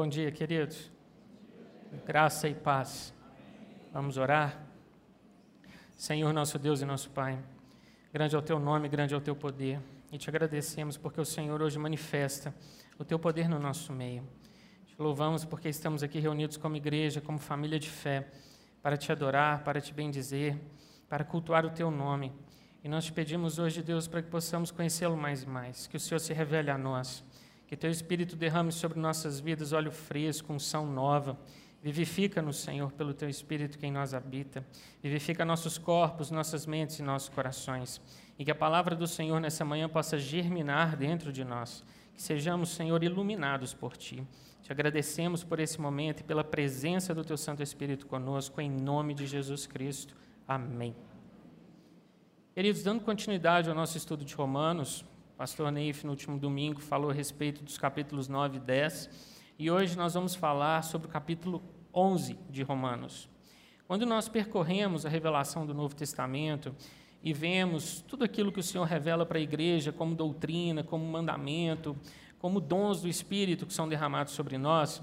Bom dia, queridos. Graça e paz. Vamos orar. Senhor, nosso Deus e nosso Pai, grande é o teu nome, grande é o teu poder. E te agradecemos porque o Senhor hoje manifesta o teu poder no nosso meio. Te louvamos porque estamos aqui reunidos como igreja, como família de fé, para te adorar, para te bendizer, para cultuar o teu nome. E nós te pedimos hoje, Deus, para que possamos conhecê-lo mais e mais, que o Senhor se revele a nós que teu Espírito derrame sobre nossas vidas óleo fresco, unção nova. Vivifica-nos, Senhor, pelo teu Espírito que em nós habita. Vivifica nossos corpos, nossas mentes e nossos corações. E que a palavra do Senhor nessa manhã possa germinar dentro de nós. Que sejamos, Senhor, iluminados por ti. Te agradecemos por esse momento e pela presença do teu Santo Espírito conosco, em nome de Jesus Cristo. Amém. Queridos, dando continuidade ao nosso estudo de Romanos, pastor Neif, no último domingo, falou a respeito dos capítulos 9 e 10, e hoje nós vamos falar sobre o capítulo 11 de Romanos. Quando nós percorremos a revelação do Novo Testamento e vemos tudo aquilo que o Senhor revela para a igreja como doutrina, como mandamento, como dons do Espírito que são derramados sobre nós,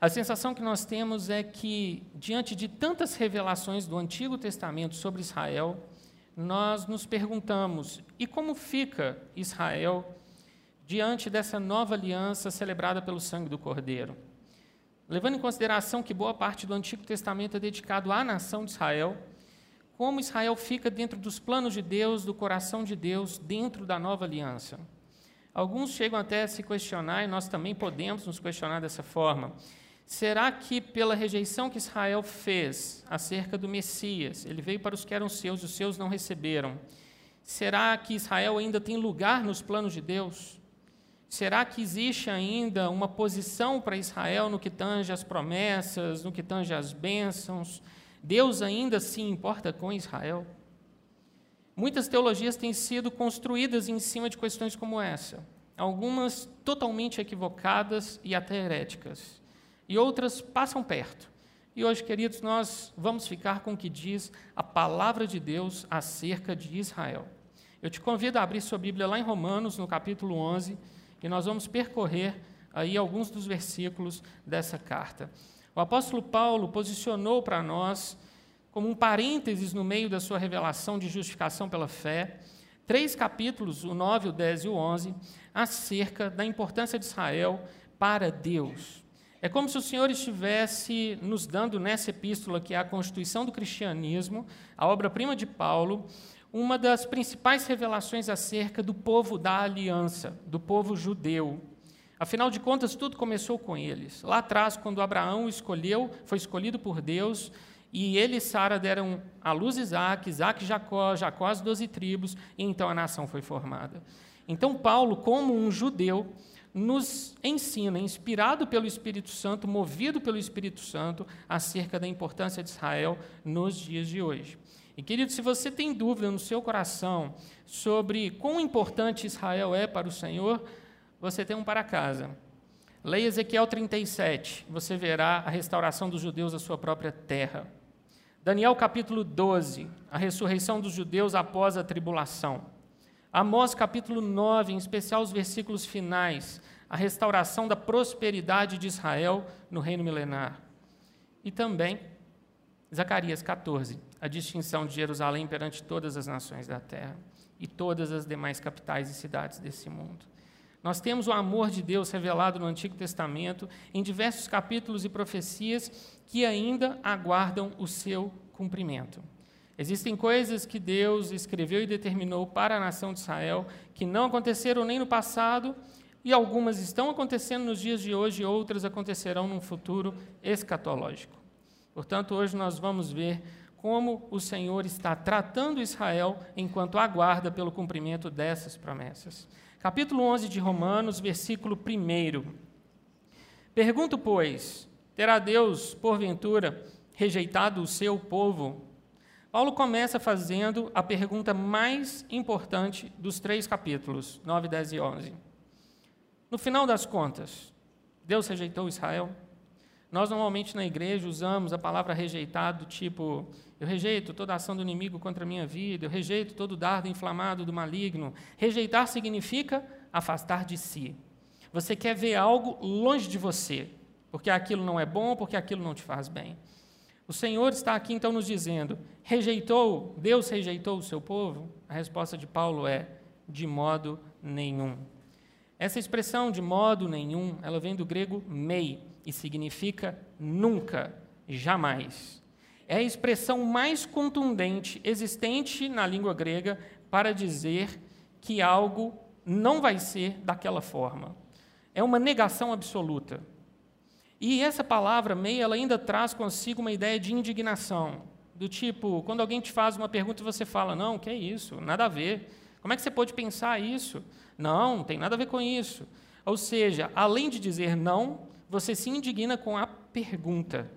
a sensação que nós temos é que, diante de tantas revelações do Antigo Testamento sobre Israel, nós nos perguntamos: e como fica Israel diante dessa nova aliança celebrada pelo sangue do Cordeiro? Levando em consideração que boa parte do Antigo Testamento é dedicado à nação de Israel, como Israel fica dentro dos planos de Deus, do coração de Deus, dentro da nova aliança? Alguns chegam até a se questionar, e nós também podemos nos questionar dessa forma. Será que pela rejeição que Israel fez acerca do Messias, ele veio para os que eram seus e os seus não receberam? Será que Israel ainda tem lugar nos planos de Deus? Será que existe ainda uma posição para Israel no que tange as promessas, no que tange as bênçãos? Deus ainda se importa com Israel? Muitas teologias têm sido construídas em cima de questões como essa, algumas totalmente equivocadas e até heréticas e outras passam perto. E hoje, queridos, nós vamos ficar com o que diz a palavra de Deus acerca de Israel. Eu te convido a abrir sua Bíblia lá em Romanos, no capítulo 11, e nós vamos percorrer aí alguns dos versículos dessa carta. O apóstolo Paulo posicionou para nós, como um parênteses no meio da sua revelação de justificação pela fé, três capítulos, o 9, o 10 e o 11, acerca da importância de Israel para Deus. É como se o Senhor estivesse nos dando nessa epístola, que é a Constituição do Cristianismo, a obra-prima de Paulo, uma das principais revelações acerca do povo da aliança, do povo judeu. Afinal de contas, tudo começou com eles. Lá atrás, quando Abraão escolheu, foi escolhido por Deus, e ele e Sara deram à luz Isaac, Isaac Jacó, Jacó as doze tribos, e então a nação foi formada. Então, Paulo, como um judeu, nos ensina, inspirado pelo Espírito Santo, movido pelo Espírito Santo, acerca da importância de Israel nos dias de hoje. E, querido, se você tem dúvida no seu coração sobre quão importante Israel é para o Senhor, você tem um para casa. Leia Ezequiel 37, você verá a restauração dos judeus à sua própria terra. Daniel capítulo 12, a ressurreição dos judeus após a tribulação. Amós capítulo 9, em especial os versículos finais, a restauração da prosperidade de Israel no reino milenar. E também Zacarias 14, a distinção de Jerusalém perante todas as nações da terra e todas as demais capitais e cidades desse mundo. Nós temos o amor de Deus revelado no Antigo Testamento em diversos capítulos e profecias que ainda aguardam o seu cumprimento. Existem coisas que Deus escreveu e determinou para a nação de Israel que não aconteceram nem no passado, e algumas estão acontecendo nos dias de hoje, e outras acontecerão num futuro escatológico. Portanto, hoje nós vamos ver como o Senhor está tratando Israel enquanto aguarda pelo cumprimento dessas promessas. Capítulo 11 de Romanos, versículo 1. Pergunto, pois, terá Deus, porventura, rejeitado o seu povo Paulo começa fazendo a pergunta mais importante dos três capítulos, 9, 10 e 11. No final das contas, Deus rejeitou Israel? Nós normalmente na igreja usamos a palavra rejeitado, tipo, eu rejeito toda ação do inimigo contra a minha vida, eu rejeito todo dardo inflamado do maligno. Rejeitar significa afastar de si. Você quer ver algo longe de você, porque aquilo não é bom, porque aquilo não te faz bem. O Senhor está aqui então nos dizendo: rejeitou, Deus rejeitou o seu povo? A resposta de Paulo é: de modo nenhum. Essa expressão de modo nenhum, ela vem do grego mei e significa nunca, jamais. É a expressão mais contundente existente na língua grega para dizer que algo não vai ser daquela forma. É uma negação absoluta. E essa palavra mei, ela ainda traz consigo uma ideia de indignação, do tipo, quando alguém te faz uma pergunta você fala: "Não, que é isso? Nada a ver. Como é que você pode pensar isso? Não, não tem nada a ver com isso." Ou seja, além de dizer não, você se indigna com a pergunta.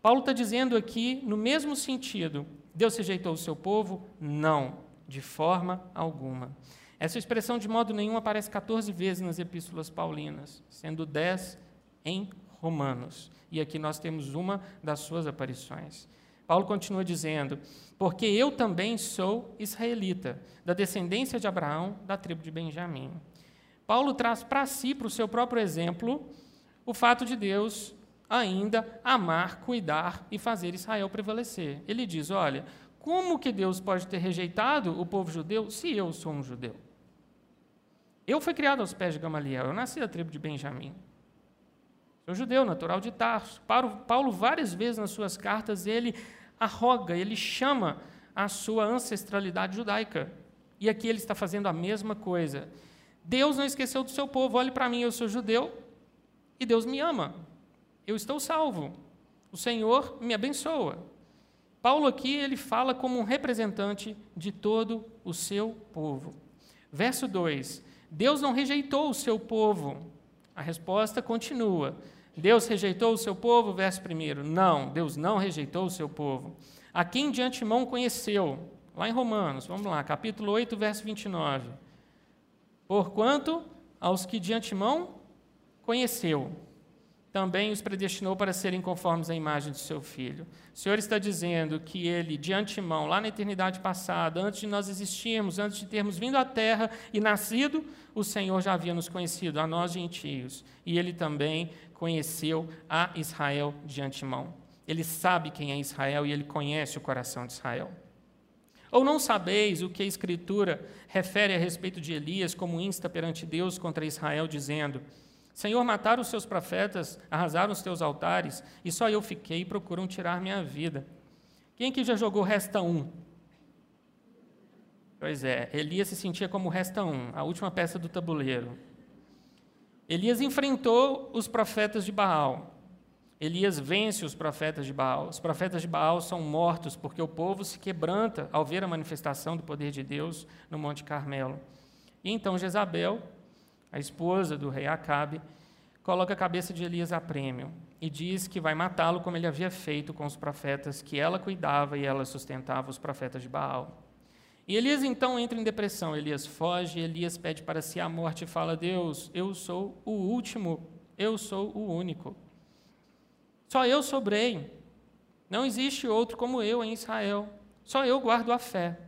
Paulo está dizendo aqui, no mesmo sentido, Deus rejeitou o seu povo? Não, de forma alguma. Essa expressão de modo nenhum aparece 14 vezes nas epístolas paulinas, sendo 10 em Romanos. E aqui nós temos uma das suas aparições. Paulo continua dizendo: Porque eu também sou israelita, da descendência de Abraão, da tribo de Benjamim. Paulo traz para si, para o seu próprio exemplo, o fato de Deus ainda amar, cuidar e fazer Israel prevalecer. Ele diz: Olha, como que Deus pode ter rejeitado o povo judeu se eu sou um judeu? Eu fui criado aos pés de Gamaliel, eu nasci da tribo de Benjamim. Sou judeu, natural de Tarso. Paulo, várias vezes nas suas cartas, ele arroga, ele chama a sua ancestralidade judaica. E aqui ele está fazendo a mesma coisa. Deus não esqueceu do seu povo. Olhe para mim, eu sou judeu e Deus me ama. Eu estou salvo. O Senhor me abençoa. Paulo aqui ele fala como um representante de todo o seu povo. Verso 2: Deus não rejeitou o seu povo. A resposta continua: Deus rejeitou o seu povo? Verso 1. Não, Deus não rejeitou o seu povo. A quem de antemão conheceu? Lá em Romanos, vamos lá, capítulo 8, verso 29. Porquanto aos que de antemão conheceu, também os predestinou para serem conformes à imagem de seu filho. O Senhor está dizendo que ele, de antemão, lá na eternidade passada, antes de nós existirmos, antes de termos vindo à terra e nascido, o Senhor já havia nos conhecido, a nós gentios. E ele também conheceu a Israel de antemão. Ele sabe quem é Israel e ele conhece o coração de Israel. Ou não sabeis o que a Escritura refere a respeito de Elias como insta perante Deus contra Israel, dizendo: Senhor, mataram os seus profetas, arrasaram os teus altares, e só eu fiquei e procuram tirar minha vida. Quem que já jogou Resta 1? Pois é, Elias se sentia como Resta 1, a última peça do tabuleiro. Elias enfrentou os profetas de Baal. Elias vence os profetas de Baal. Os profetas de Baal são mortos porque o povo se quebranta ao ver a manifestação do poder de Deus no Monte Carmelo. E então Jezabel, a esposa do rei Acabe, coloca a cabeça de Elias a prêmio e diz que vai matá-lo como ele havia feito com os profetas que ela cuidava e ela sustentava os profetas de Baal. E Elias então entra em depressão. Elias foge, Elias pede para si a morte e fala: Deus, eu sou o último, eu sou o único. Só eu sobrei. Não existe outro como eu em Israel. Só eu guardo a fé.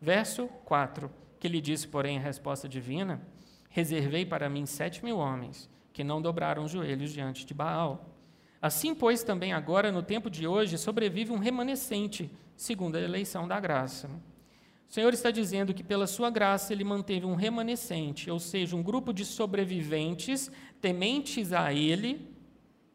Verso 4, que lhe disse, porém, a resposta divina: Reservei para mim sete mil homens que não dobraram os joelhos diante de Baal. Assim, pois, também agora, no tempo de hoje, sobrevive um remanescente, segundo a eleição da graça. O Senhor está dizendo que, pela sua graça, Ele manteve um remanescente, ou seja, um grupo de sobreviventes tementes a Ele,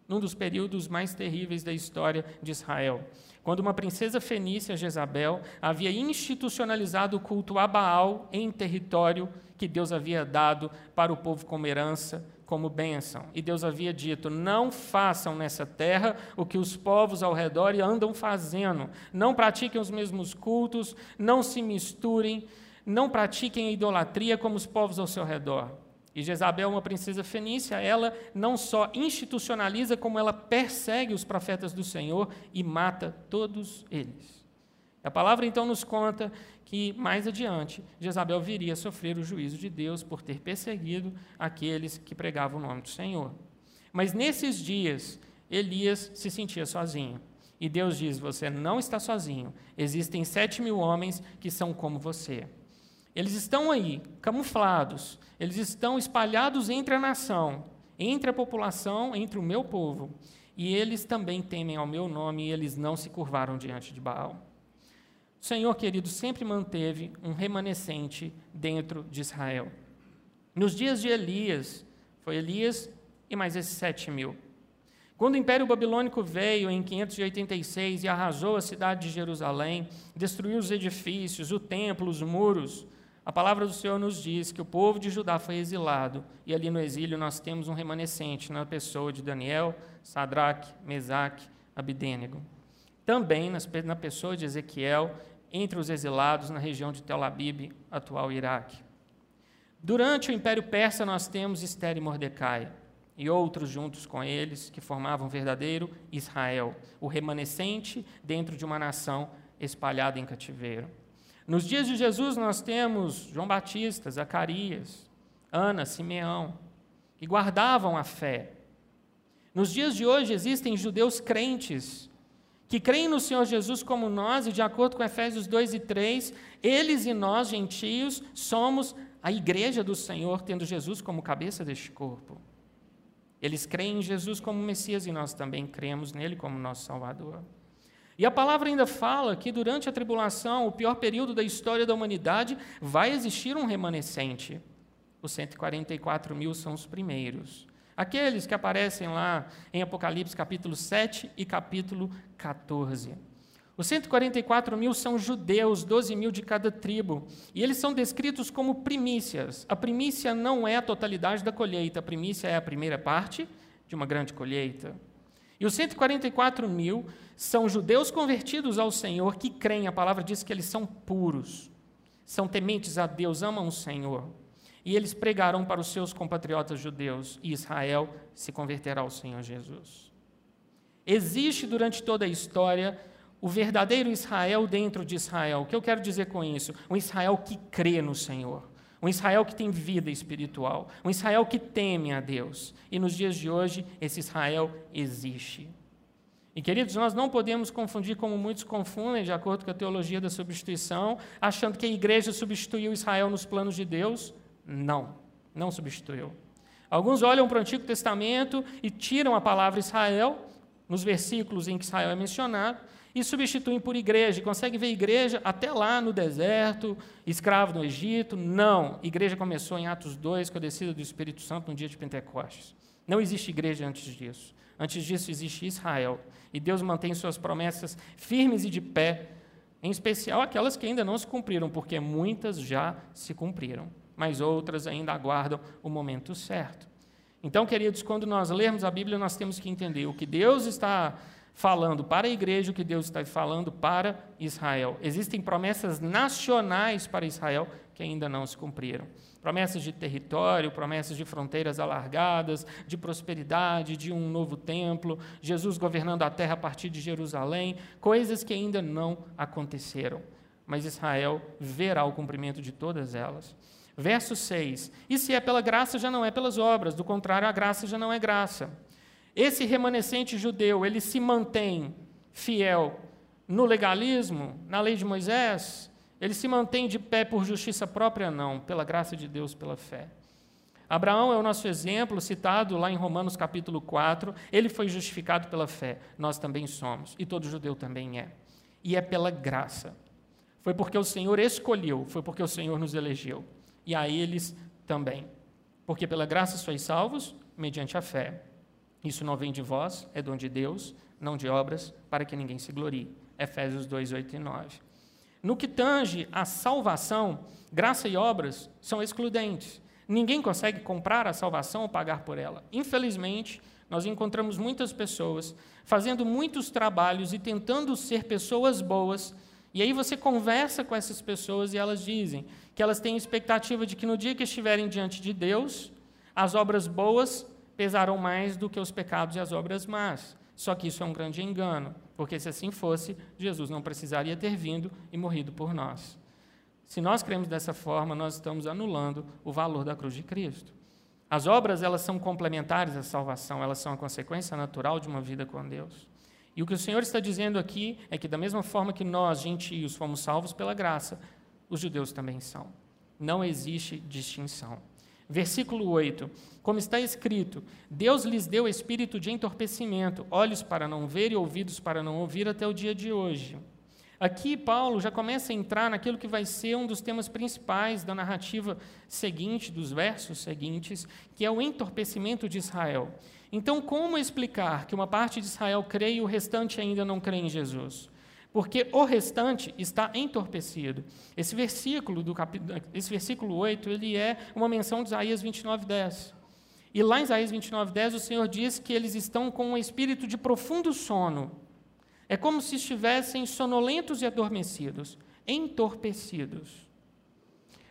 num dos períodos mais terríveis da história de Israel. Quando uma princesa fenícia, Jezabel, havia institucionalizado o culto a Baal em território que Deus havia dado para o povo como herança, como bênção. E Deus havia dito: não façam nessa terra o que os povos ao redor andam fazendo. Não pratiquem os mesmos cultos, não se misturem, não pratiquem a idolatria como os povos ao seu redor. E Jezabel, uma princesa fenícia, ela não só institucionaliza, como ela persegue os profetas do Senhor e mata todos eles. A palavra então nos conta que mais adiante Jezabel viria a sofrer o juízo de Deus por ter perseguido aqueles que pregavam o nome do Senhor. Mas nesses dias, Elias se sentia sozinho. E Deus diz: Você não está sozinho. Existem sete mil homens que são como você. Eles estão aí, camuflados, eles estão espalhados entre a nação, entre a população, entre o meu povo, e eles também temem ao meu nome, e eles não se curvaram diante de Baal. O Senhor, querido, sempre manteve um remanescente dentro de Israel. Nos dias de Elias, foi Elias e mais esses sete mil. Quando o Império Babilônico veio em 586 e arrasou a cidade de Jerusalém, destruiu os edifícios, o templo, os muros, a palavra do Senhor nos diz que o povo de Judá foi exilado, e ali no exílio nós temos um remanescente na pessoa de Daniel, Sadraque, Mesaque, Abidênego. Também na pessoa de Ezequiel, entre os exilados na região de Tel Abib, atual Iraque. Durante o Império Persa nós temos Esther e Mordecai e outros juntos com eles, que formavam o verdadeiro Israel, o remanescente dentro de uma nação espalhada em cativeiro. Nos dias de Jesus, nós temos João Batista, Zacarias, Ana, Simeão, que guardavam a fé. Nos dias de hoje, existem judeus crentes que creem no Senhor Jesus como nós, e de acordo com Efésios 2 e 3, eles e nós, gentios, somos a igreja do Senhor, tendo Jesus como cabeça deste corpo. Eles creem em Jesus como Messias e nós também cremos nele como nosso Salvador. E a palavra ainda fala que durante a tribulação, o pior período da história da humanidade, vai existir um remanescente. Os 144 mil são os primeiros. Aqueles que aparecem lá em Apocalipse capítulo 7 e capítulo 14. Os 144 mil são judeus, 12 mil de cada tribo, e eles são descritos como primícias. A primícia não é a totalidade da colheita, a primícia é a primeira parte de uma grande colheita. E os 144 mil são judeus convertidos ao Senhor que creem, a palavra diz que eles são puros, são tementes a Deus, amam o Senhor. E eles pregarão para os seus compatriotas judeus, e Israel se converterá ao Senhor Jesus. Existe durante toda a história o verdadeiro Israel dentro de Israel. O que eu quero dizer com isso? Um Israel que crê no Senhor. Um Israel que tem vida espiritual. Um Israel que teme a Deus. E nos dias de hoje, esse Israel existe. E, queridos, nós não podemos confundir como muitos confundem, de acordo com a teologia da substituição, achando que a igreja substituiu Israel nos planos de Deus. Não, não substituiu. Alguns olham para o Antigo Testamento e tiram a palavra Israel, nos versículos em que Israel é mencionado, e substituem por igreja. E consegue ver igreja até lá no deserto, escravo no Egito. Não. Igreja começou em Atos 2, com a descida do Espírito Santo no dia de Pentecostes. Não existe igreja antes disso. Antes disso existe Israel. E Deus mantém suas promessas firmes e de pé, em especial aquelas que ainda não se cumpriram, porque muitas já se cumpriram, mas outras ainda aguardam o momento certo. Então, queridos, quando nós lermos a Bíblia, nós temos que entender o que Deus está falando para a igreja, o que Deus está falando para Israel. Existem promessas nacionais para Israel que ainda não se cumpriram. Promessas de território, promessas de fronteiras alargadas, de prosperidade, de um novo templo, Jesus governando a terra a partir de Jerusalém, coisas que ainda não aconteceram. Mas Israel verá o cumprimento de todas elas. Verso 6: E se é pela graça, já não é pelas obras, do contrário, a graça já não é graça. Esse remanescente judeu, ele se mantém fiel no legalismo, na lei de Moisés? Ele se mantém de pé por justiça própria? Não, pela graça de Deus, pela fé. Abraão é o nosso exemplo, citado lá em Romanos capítulo 4. Ele foi justificado pela fé, nós também somos, e todo judeu também é. E é pela graça. Foi porque o Senhor escolheu, foi porque o Senhor nos elegeu. E a eles também. Porque pela graça sois salvos, mediante a fé. Isso não vem de vós, é dom de Deus, não de obras, para que ninguém se glorie. Efésios 2, 8 e 9. No que tange a salvação, graça e obras são excludentes. Ninguém consegue comprar a salvação ou pagar por ela. Infelizmente, nós encontramos muitas pessoas fazendo muitos trabalhos e tentando ser pessoas boas, e aí você conversa com essas pessoas e elas dizem que elas têm expectativa de que no dia que estiverem diante de Deus, as obras boas pesarão mais do que os pecados e as obras más. Só que isso é um grande engano, porque se assim fosse, Jesus não precisaria ter vindo e morrido por nós. Se nós cremos dessa forma, nós estamos anulando o valor da cruz de Cristo. As obras, elas são complementares à salvação, elas são a consequência natural de uma vida com Deus. E o que o Senhor está dizendo aqui é que, da mesma forma que nós, gentios, fomos salvos pela graça, os judeus também são. Não existe distinção. Versículo 8: Como está escrito, Deus lhes deu espírito de entorpecimento, olhos para não ver e ouvidos para não ouvir até o dia de hoje. Aqui, Paulo já começa a entrar naquilo que vai ser um dos temas principais da narrativa seguinte, dos versos seguintes, que é o entorpecimento de Israel. Então, como explicar que uma parte de Israel crê e o restante ainda não crê em Jesus? Porque o restante está entorpecido. Esse versículo, do capítulo, esse versículo 8, ele é uma menção de Isaías 29, 10. E lá em Isaías 29, 10, o Senhor diz que eles estão com um espírito de profundo sono é como se estivessem sonolentos e adormecidos, entorpecidos.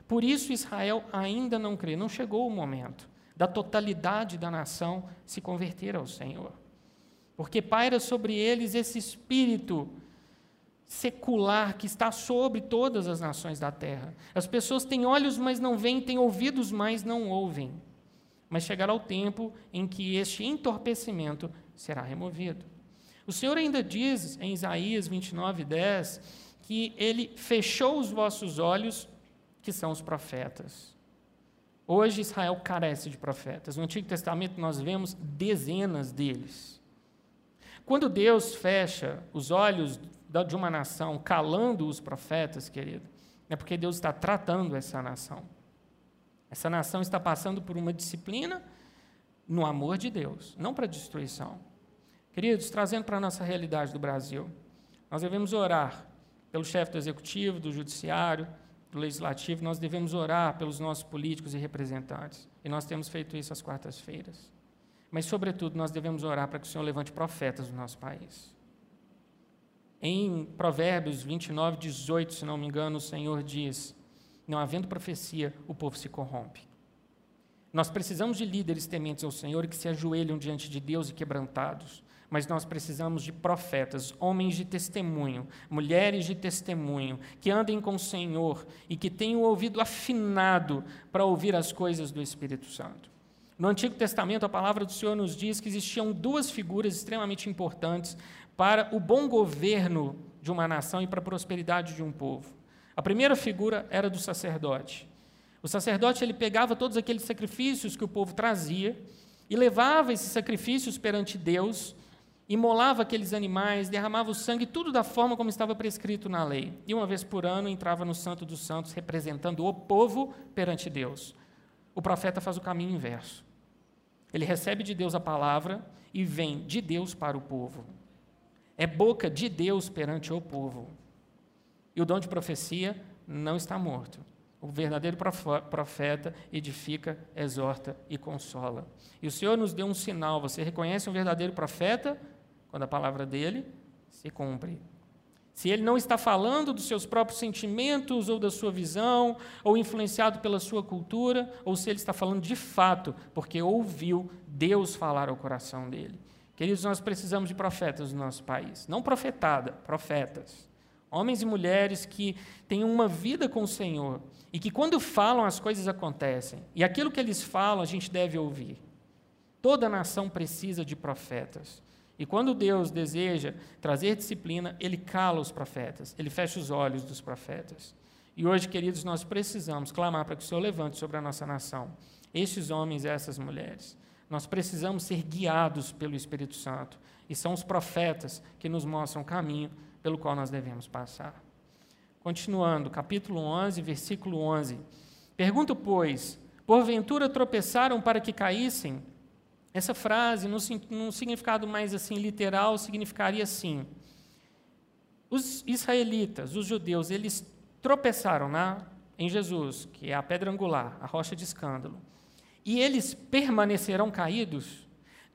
Por isso Israel ainda não crê, não chegou o momento da totalidade da nação se converter ao Senhor. Porque paira sobre eles esse espírito secular que está sobre todas as nações da terra. As pessoas têm olhos, mas não veem, têm ouvidos, mas não ouvem. Mas chegará o tempo em que este entorpecimento será removido. O Senhor ainda diz em Isaías 29, 10, que ele fechou os vossos olhos, que são os profetas. Hoje Israel carece de profetas. No Antigo Testamento nós vemos dezenas deles. Quando Deus fecha os olhos de uma nação, calando os profetas, querido, é porque Deus está tratando essa nação. Essa nação está passando por uma disciplina no amor de Deus, não para destruição. Queridos, trazendo para a nossa realidade do Brasil, nós devemos orar pelo chefe do executivo, do judiciário, do legislativo, nós devemos orar pelos nossos políticos e representantes. E nós temos feito isso às quartas-feiras. Mas, sobretudo, nós devemos orar para que o Senhor levante profetas no nosso país. Em Provérbios 29, 18, se não me engano, o Senhor diz: Não havendo profecia, o povo se corrompe. Nós precisamos de líderes tementes ao Senhor que se ajoelham diante de Deus e quebrantados mas nós precisamos de profetas, homens de testemunho, mulheres de testemunho, que andem com o Senhor e que tenham o ouvido afinado para ouvir as coisas do Espírito Santo. No Antigo Testamento, a palavra do Senhor nos diz que existiam duas figuras extremamente importantes para o bom governo de uma nação e para a prosperidade de um povo. A primeira figura era do sacerdote. O sacerdote ele pegava todos aqueles sacrifícios que o povo trazia e levava esses sacrifícios perante Deus imolava aqueles animais, derramava o sangue, tudo da forma como estava prescrito na lei. E uma vez por ano entrava no Santo dos Santos, representando o povo perante Deus. O profeta faz o caminho inverso. Ele recebe de Deus a palavra e vem de Deus para o povo. É boca de Deus perante o povo. E o dom de profecia não está morto. O verdadeiro profeta edifica, exorta e consola. E o Senhor nos deu um sinal. Você reconhece um verdadeiro profeta? Quando a palavra dele se cumpre. Se ele não está falando dos seus próprios sentimentos ou da sua visão, ou influenciado pela sua cultura, ou se ele está falando de fato, porque ouviu Deus falar ao coração dele. Queridos, nós precisamos de profetas no nosso país. Não profetada, profetas. Homens e mulheres que têm uma vida com o Senhor e que, quando falam, as coisas acontecem. E aquilo que eles falam, a gente deve ouvir. Toda nação precisa de profetas. E quando Deus deseja trazer disciplina, ele cala os profetas, ele fecha os olhos dos profetas. E hoje, queridos, nós precisamos clamar para que o Senhor levante sobre a nossa nação estes homens e essas mulheres. Nós precisamos ser guiados pelo Espírito Santo. E são os profetas que nos mostram o caminho pelo qual nós devemos passar. Continuando, capítulo 11, versículo 11. Pergunto, pois, porventura tropeçaram para que caíssem? Essa frase, num, significado mais assim literal, significaria assim: os israelitas, os judeus, eles tropeçaram na, em Jesus, que é a pedra angular, a rocha de escândalo, e eles permanecerão caídos?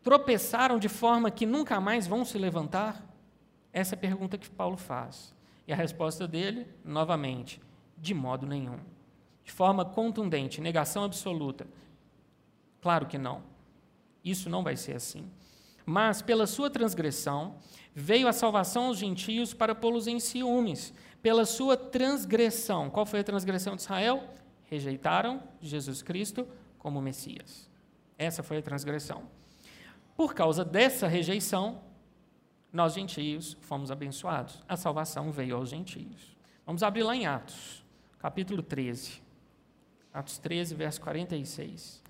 Tropeçaram de forma que nunca mais vão se levantar? Essa é a pergunta que Paulo faz. E a resposta dele, novamente, de modo nenhum. De forma contundente, negação absoluta. Claro que não. Isso não vai ser assim. Mas, pela sua transgressão, veio a salvação aos gentios para pô-los em ciúmes. Pela sua transgressão. Qual foi a transgressão de Israel? Rejeitaram Jesus Cristo como Messias. Essa foi a transgressão. Por causa dessa rejeição, nós gentios fomos abençoados. A salvação veio aos gentios. Vamos abrir lá em Atos, capítulo 13. Atos 13, verso 46.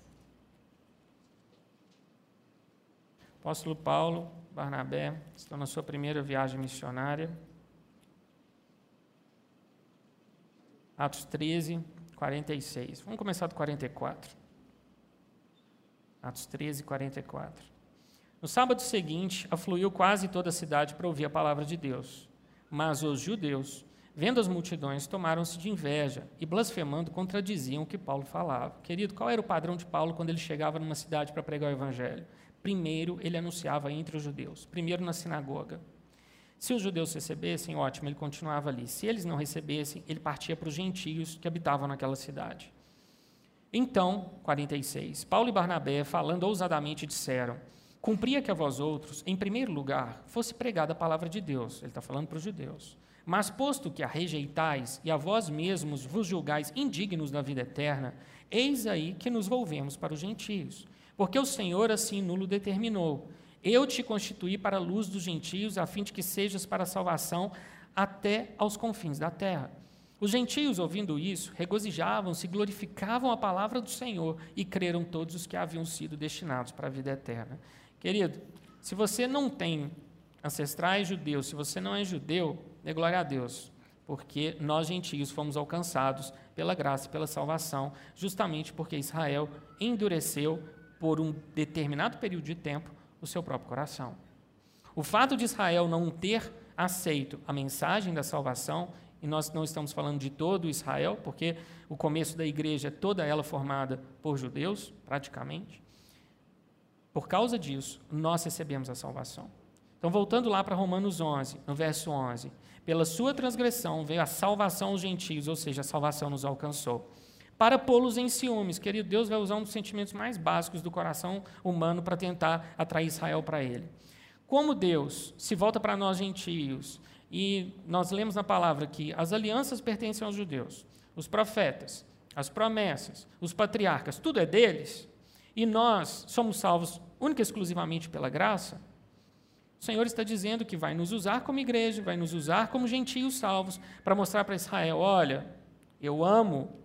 Apóstolo Paulo, Barnabé, estão na sua primeira viagem missionária. Atos 13, 46. Vamos começar do 44. Atos 13, 44. No sábado seguinte, afluiu quase toda a cidade para ouvir a palavra de Deus. Mas os judeus, vendo as multidões, tomaram-se de inveja e, blasfemando, contradiziam o que Paulo falava. Querido, qual era o padrão de Paulo quando ele chegava numa cidade para pregar o evangelho? Primeiro, ele anunciava entre os judeus, primeiro na sinagoga. Se os judeus recebessem, ótimo, ele continuava ali. Se eles não recebessem, ele partia para os gentios que habitavam naquela cidade. Então, 46, Paulo e Barnabé, falando ousadamente, disseram: Cumpria que a vós outros, em primeiro lugar, fosse pregada a palavra de Deus. Ele está falando para os judeus. Mas posto que a rejeitais e a vós mesmos vos julgais indignos da vida eterna, eis aí que nos volvemos para os gentios. Porque o Senhor assim nulo determinou eu te constituí para a luz dos gentios, a fim de que sejas para a salvação até aos confins da terra. Os gentios, ouvindo isso, regozijavam-se, glorificavam a palavra do Senhor e creram todos os que haviam sido destinados para a vida eterna. Querido, se você não tem ancestrais judeus, se você não é judeu, dê glória a Deus, porque nós gentios fomos alcançados pela graça e pela salvação, justamente porque Israel endureceu por um determinado período de tempo o seu próprio coração. O fato de Israel não ter aceito a mensagem da salvação, e nós não estamos falando de todo Israel, porque o começo da igreja é toda ela formada por judeus, praticamente. Por causa disso, nós recebemos a salvação. Então, voltando lá para Romanos 11, no verso 11: Pela sua transgressão veio a salvação aos gentios, ou seja, a salvação nos alcançou para pô-los em ciúmes. Querido, Deus vai usar um dos sentimentos mais básicos do coração humano para tentar atrair Israel para ele. Como Deus se volta para nós gentios, e nós lemos na palavra que as alianças pertencem aos judeus, os profetas, as promessas, os patriarcas, tudo é deles, e nós somos salvos única e exclusivamente pela graça, o Senhor está dizendo que vai nos usar como igreja, vai nos usar como gentios salvos, para mostrar para Israel: olha, eu amo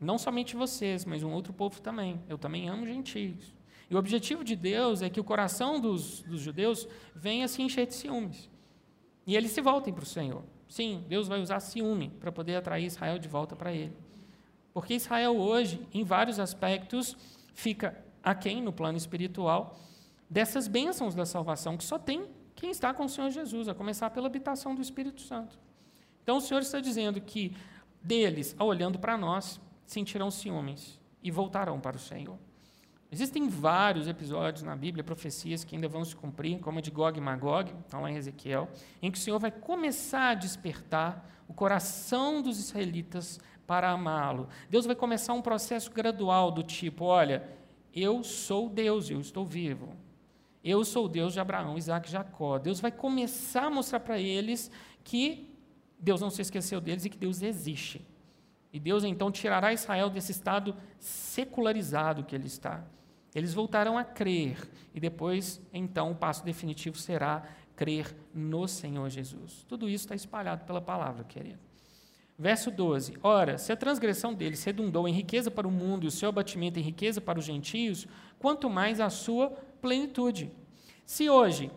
não somente vocês, mas um outro povo também. Eu também amo gentios. E o objetivo de Deus é que o coração dos, dos judeus venha se encher de ciúmes. E eles se voltem para o Senhor. Sim, Deus vai usar ciúme para poder atrair Israel de volta para Ele. Porque Israel hoje, em vários aspectos, fica aquém no plano espiritual dessas bênçãos da salvação que só tem quem está com o Senhor Jesus, a começar pela habitação do Espírito Santo. Então o Senhor está dizendo que deles, olhando para nós, sentirão ciúmes e voltarão para o Senhor. Existem vários episódios na Bíblia, profecias que ainda vão se cumprir, como a de Gog e Magog, está lá em Ezequiel, em que o Senhor vai começar a despertar o coração dos israelitas para amá-lo. Deus vai começar um processo gradual do tipo: olha, eu sou Deus, eu estou vivo. Eu sou Deus de Abraão, Isaac e Jacó. Deus vai começar a mostrar para eles que Deus não se esqueceu deles e que Deus existe. E Deus então tirará Israel desse estado secularizado que ele está. Eles voltarão a crer, e depois, então, o passo definitivo será crer no Senhor Jesus. Tudo isso está espalhado pela palavra, querido. Verso 12: Ora, se a transgressão deles redundou em riqueza para o mundo e o seu abatimento em riqueza para os gentios, quanto mais a sua plenitude. Se hoje,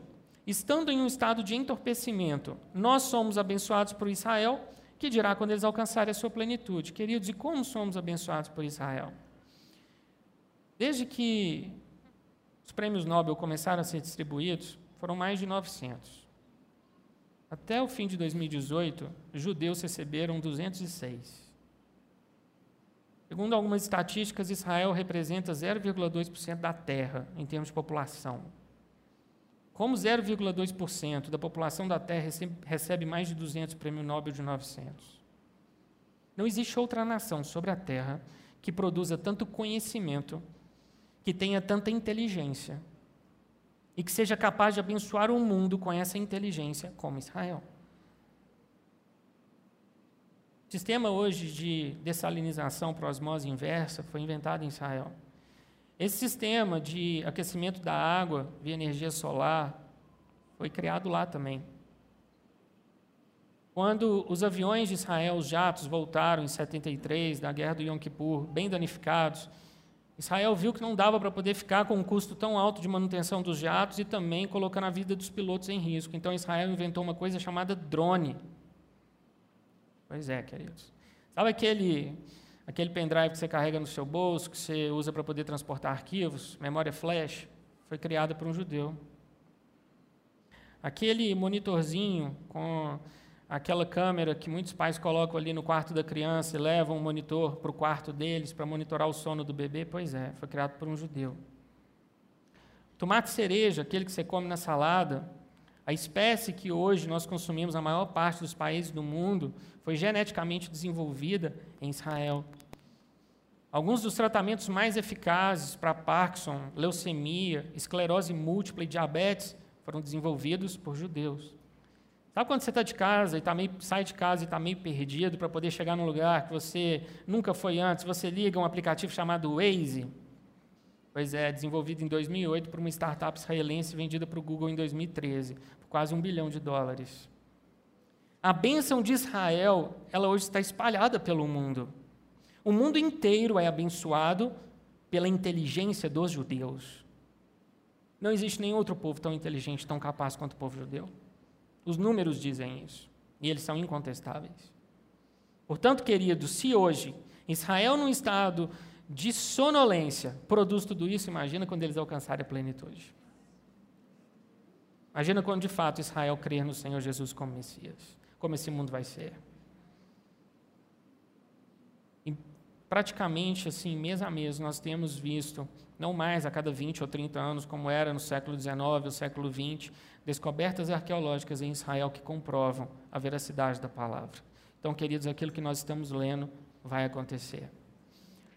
estando em um estado de entorpecimento, nós somos abençoados por Israel, que dirá quando eles alcançarem a sua plenitude. Queridos, e como somos abençoados por Israel? Desde que os prêmios Nobel começaram a ser distribuídos, foram mais de 900. Até o fim de 2018, judeus receberam 206. Segundo algumas estatísticas, Israel representa 0,2% da terra em termos de população. Como 0,2% da população da Terra recebe mais de 200 prêmios Nobel de 900? Não existe outra nação sobre a Terra que produza tanto conhecimento, que tenha tanta inteligência e que seja capaz de abençoar o mundo com essa inteligência como Israel. O sistema hoje de dessalinização por osmose inversa foi inventado em Israel. Esse sistema de aquecimento da água via energia solar foi criado lá também. Quando os aviões de Israel, os jatos, voltaram em 73, da guerra do Yom Kippur, bem danificados, Israel viu que não dava para poder ficar com um custo tão alto de manutenção dos jatos e também colocando a vida dos pilotos em risco. Então Israel inventou uma coisa chamada drone. Pois é, queridos. Sabe aquele, aquele pendrive que você carrega no seu bolso, que você usa para poder transportar arquivos, memória flash? Foi criada por um judeu. Aquele monitorzinho com aquela câmera que muitos pais colocam ali no quarto da criança e levam um monitor para o quarto deles para monitorar o sono do bebê, pois é, foi criado por um judeu. Tomate cereja, aquele que você come na salada, a espécie que hoje nós consumimos na maior parte dos países do mundo foi geneticamente desenvolvida em Israel. Alguns dos tratamentos mais eficazes para Parkinson, leucemia, esclerose múltipla e diabetes foram desenvolvidos por judeus. Sabe quando você está de casa e tá meio, sai de casa e está meio perdido para poder chegar num lugar que você nunca foi antes? Você liga um aplicativo chamado Waze. Pois é, desenvolvido em 2008 por uma startup israelense vendida para o Google em 2013 quase um bilhão de dólares. A bênção de Israel, ela hoje está espalhada pelo mundo. O mundo inteiro é abençoado pela inteligência dos judeus. Não existe nenhum outro povo tão inteligente, tão capaz quanto o povo judeu. Os números dizem isso, e eles são incontestáveis. Portanto, queridos, se hoje Israel, num estado de sonolência, produz tudo isso, imagina quando eles alcançarem a plenitude. Imagina quando de fato Israel crer no Senhor Jesus como Messias. Como esse mundo vai ser. E praticamente assim, mês a mês, nós temos visto, não mais a cada 20 ou 30 anos, como era no século XIX ou século XX, descobertas arqueológicas em Israel que comprovam a veracidade da palavra. Então, queridos, aquilo que nós estamos lendo vai acontecer.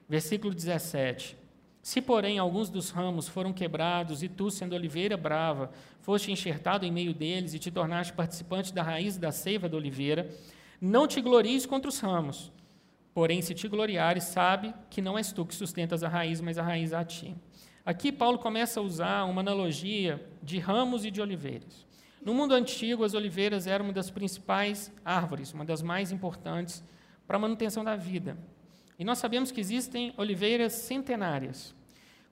Versículo 17. Se, porém, alguns dos ramos foram quebrados, e tu, sendo oliveira brava, foste enxertado em meio deles e te tornaste participante da raiz da seiva da oliveira, não te glories contra os ramos. Porém, se te gloriares, sabe que não és tu que sustentas a raiz, mas a raiz a ti. Aqui, Paulo começa a usar uma analogia de ramos e de oliveiras. No mundo antigo, as oliveiras eram uma das principais árvores, uma das mais importantes para a manutenção da vida. E nós sabemos que existem oliveiras centenárias.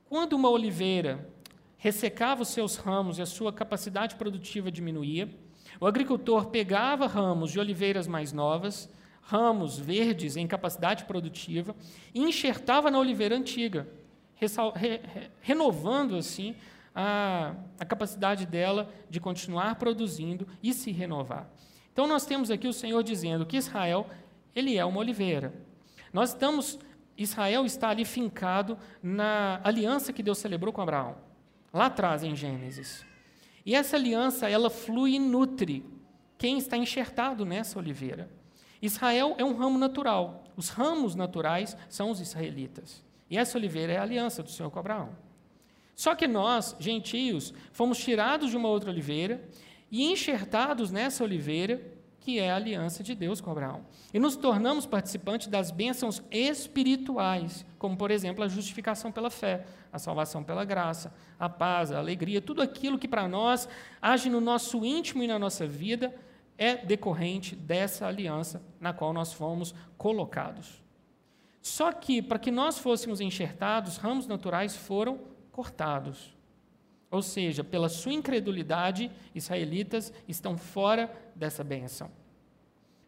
Quando uma oliveira ressecava os seus ramos e a sua capacidade produtiva diminuía, o agricultor pegava ramos de oliveiras mais novas, ramos verdes em capacidade produtiva, e enxertava na oliveira antiga, renovando assim a, a capacidade dela de continuar produzindo e se renovar. Então nós temos aqui o Senhor dizendo que Israel ele é uma oliveira. Nós estamos, Israel está ali fincado na aliança que Deus celebrou com Abraão, lá atrás em Gênesis. E essa aliança, ela flui e nutre quem está enxertado nessa oliveira. Israel é um ramo natural. Os ramos naturais são os israelitas. E essa oliveira é a aliança do Senhor com Abraão. Só que nós, gentios, fomos tirados de uma outra oliveira e enxertados nessa oliveira que é a aliança de Deus com Abraão. E nos tornamos participantes das bênçãos espirituais, como, por exemplo, a justificação pela fé, a salvação pela graça, a paz, a alegria, tudo aquilo que para nós age no nosso íntimo e na nossa vida é decorrente dessa aliança na qual nós fomos colocados. Só que, para que nós fôssemos enxertados, ramos naturais foram cortados. Ou seja, pela sua incredulidade, israelitas estão fora dessa benção.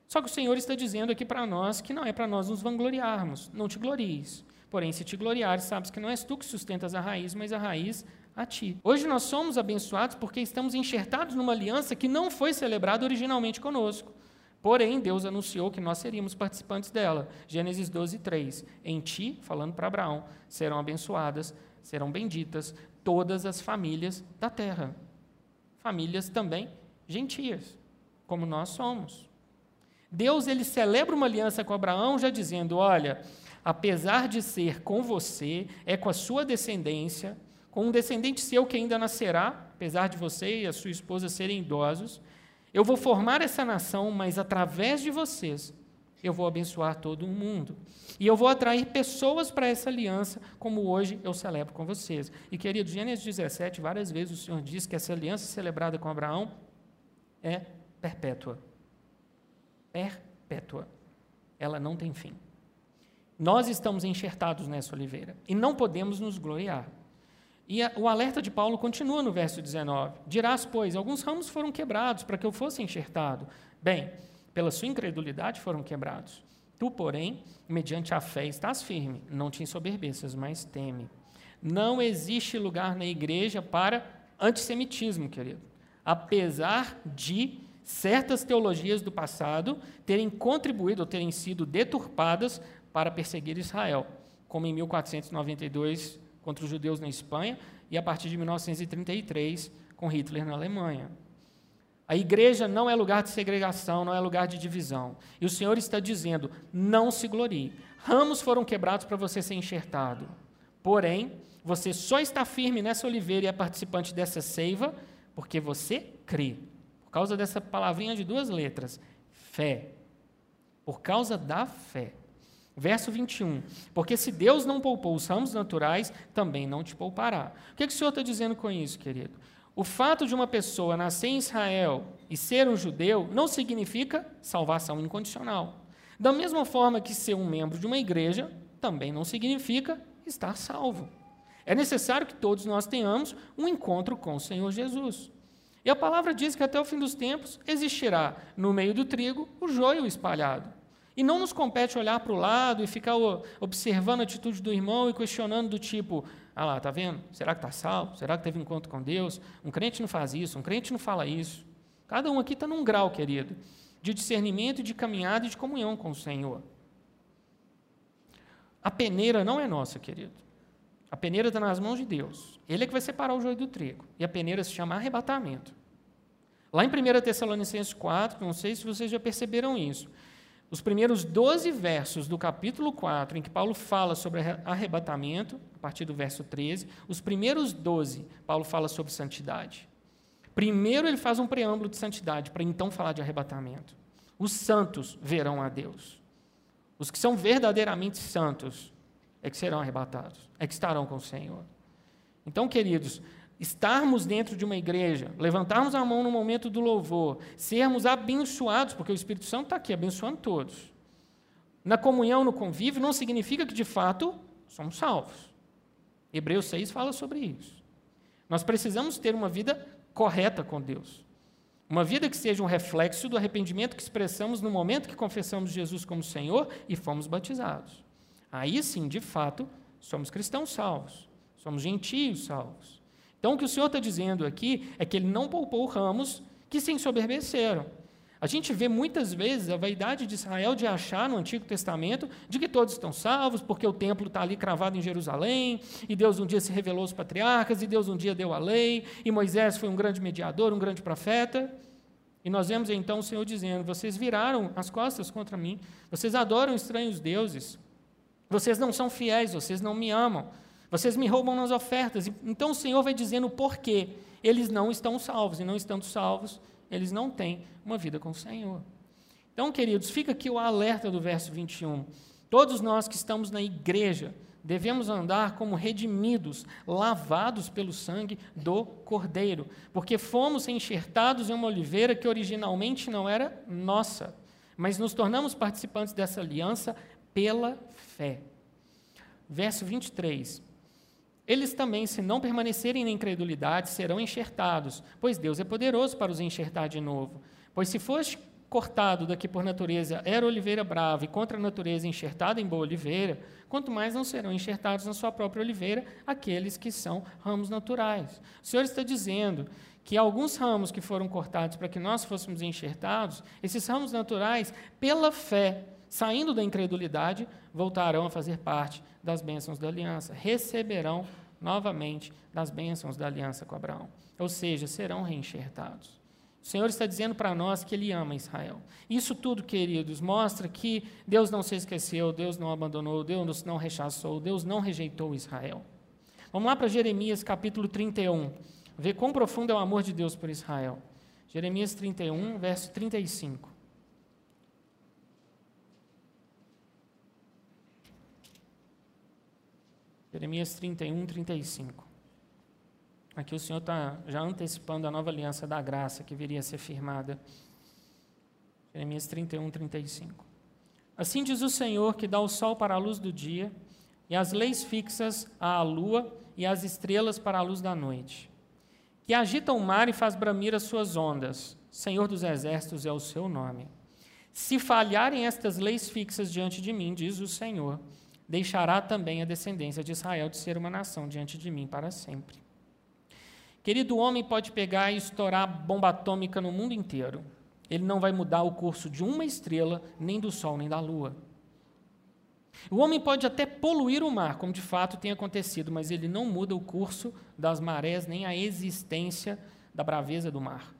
Só que o Senhor está dizendo aqui para nós que não é para nós nos vangloriarmos, não te glories. Porém, se te gloriares, sabes que não és tu que sustentas a raiz, mas a raiz a ti. Hoje nós somos abençoados porque estamos enxertados numa aliança que não foi celebrada originalmente conosco. Porém, Deus anunciou que nós seríamos participantes dela. Gênesis 12, 3. Em ti, falando para Abraão, serão abençoadas, serão benditas todas as famílias da terra. Famílias também gentias, como nós somos. Deus ele celebra uma aliança com Abraão já dizendo, olha, apesar de ser com você, é com a sua descendência, com um descendente seu que ainda nascerá, apesar de você e a sua esposa serem idosos, eu vou formar essa nação, mas através de vocês eu vou abençoar todo o mundo. E eu vou atrair pessoas para essa aliança, como hoje eu celebro com vocês. E, querido, Gênesis 17, várias vezes o Senhor diz que essa aliança celebrada com Abraão é perpétua. perpétua. Ela não tem fim. Nós estamos enxertados nessa oliveira e não podemos nos gloriar. E a, o alerta de Paulo continua no verso 19: Dirás, pois, alguns ramos foram quebrados para que eu fosse enxertado. Bem, pela sua incredulidade foram quebrados. Tu, porém, mediante a fé estás firme, não te ensoberbeças, mas teme. Não existe lugar na igreja para antissemitismo, querido. Apesar de certas teologias do passado terem contribuído ou terem sido deturpadas para perseguir Israel, como em 1492 contra os judeus na Espanha e a partir de 1933 com Hitler na Alemanha. A igreja não é lugar de segregação, não é lugar de divisão. E o Senhor está dizendo: não se glorie. Ramos foram quebrados para você ser enxertado. Porém, você só está firme nessa oliveira e é participante dessa seiva porque você crê. Por causa dessa palavrinha de duas letras: fé. Por causa da fé. Verso 21. Porque se Deus não poupou os ramos naturais, também não te poupará. O que, é que o Senhor está dizendo com isso, querido? O fato de uma pessoa nascer em Israel e ser um judeu não significa salvação incondicional. Da mesma forma que ser um membro de uma igreja também não significa estar salvo. É necessário que todos nós tenhamos um encontro com o Senhor Jesus. E a palavra diz que até o fim dos tempos existirá no meio do trigo o joio espalhado. E não nos compete olhar para o lado e ficar observando a atitude do irmão e questionando do tipo, ah lá, tá vendo? Será que está salvo? Será que teve encontro com Deus? Um crente não faz isso, um crente não fala isso. Cada um aqui está num grau, querido, de discernimento, de caminhada e de comunhão com o Senhor. A peneira não é nossa, querido. A peneira está nas mãos de Deus. Ele é que vai separar o joio do trigo. E a peneira se chama arrebatamento. Lá em 1 Tessalonicenses 4, não sei se vocês já perceberam isso, os primeiros 12 versos do capítulo 4, em que Paulo fala sobre arrebatamento, a partir do verso 13, os primeiros 12, Paulo fala sobre santidade. Primeiro ele faz um preâmbulo de santidade, para então falar de arrebatamento. Os santos verão a Deus. Os que são verdadeiramente santos é que serão arrebatados, é que estarão com o Senhor. Então, queridos, estarmos dentro de uma igreja, levantarmos a mão no momento do louvor, sermos abençoados, porque o Espírito Santo está aqui abençoando todos. Na comunhão, no convívio, não significa que de fato somos salvos. Hebreus 6 fala sobre isso. Nós precisamos ter uma vida correta com Deus. Uma vida que seja um reflexo do arrependimento que expressamos no momento que confessamos Jesus como Senhor e fomos batizados. Aí sim, de fato, somos cristãos salvos, somos gentios salvos. Então, o que o Senhor está dizendo aqui é que ele não poupou ramos que se ensoberbeceram. A gente vê muitas vezes a vaidade de Israel de achar no Antigo Testamento de que todos estão salvos, porque o templo está ali cravado em Jerusalém, e Deus um dia se revelou aos patriarcas, e Deus um dia deu a lei, e Moisés foi um grande mediador, um grande profeta. E nós vemos então o Senhor dizendo: Vocês viraram as costas contra mim, vocês adoram estranhos deuses, vocês não são fiéis, vocês não me amam, vocês me roubam nas ofertas. Então o Senhor vai dizendo por quê. Eles não estão salvos, e não estando salvos, eles não têm uma vida com o Senhor. Então, queridos, fica aqui o alerta do verso 21. Todos nós que estamos na igreja devemos andar como redimidos, lavados pelo sangue do Cordeiro, porque fomos enxertados em uma oliveira que originalmente não era nossa, mas nos tornamos participantes dessa aliança pela fé. Verso 23. Eles também, se não permanecerem na incredulidade, serão enxertados, pois Deus é poderoso para os enxertar de novo. Pois se foste cortado daqui por natureza era oliveira brava e contra a natureza enxertada em boa oliveira, quanto mais não serão enxertados na sua própria oliveira aqueles que são ramos naturais. O Senhor está dizendo que alguns ramos que foram cortados para que nós fôssemos enxertados, esses ramos naturais, pela fé, saindo da incredulidade, voltarão a fazer parte das bênçãos da aliança, receberão novamente das bênçãos da aliança com Abraão. Ou seja, serão reenxertados. O Senhor está dizendo para nós que Ele ama Israel. Isso tudo, queridos, mostra que Deus não se esqueceu, Deus não abandonou, Deus não rechaçou, Deus não rejeitou Israel. Vamos lá para Jeremias capítulo 31, ver quão profundo é o amor de Deus por Israel. Jeremias 31, verso 35. Jeremias 31, 35. Aqui o Senhor está já antecipando a nova aliança da graça que viria a ser firmada. Jeremias 31, 35. Assim diz o Senhor que dá o sol para a luz do dia, e as leis fixas à lua e as estrelas para a luz da noite. Que agita o mar e faz bramir as suas ondas. Senhor dos exércitos é o seu nome. Se falharem estas leis fixas diante de mim, diz o Senhor, deixará também a descendência de Israel de ser uma nação diante de mim para sempre. Querido, homem pode pegar e estourar bomba atômica no mundo inteiro. Ele não vai mudar o curso de uma estrela, nem do Sol, nem da Lua. O homem pode até poluir o mar, como de fato tem acontecido, mas ele não muda o curso das marés, nem a existência da braveza do mar.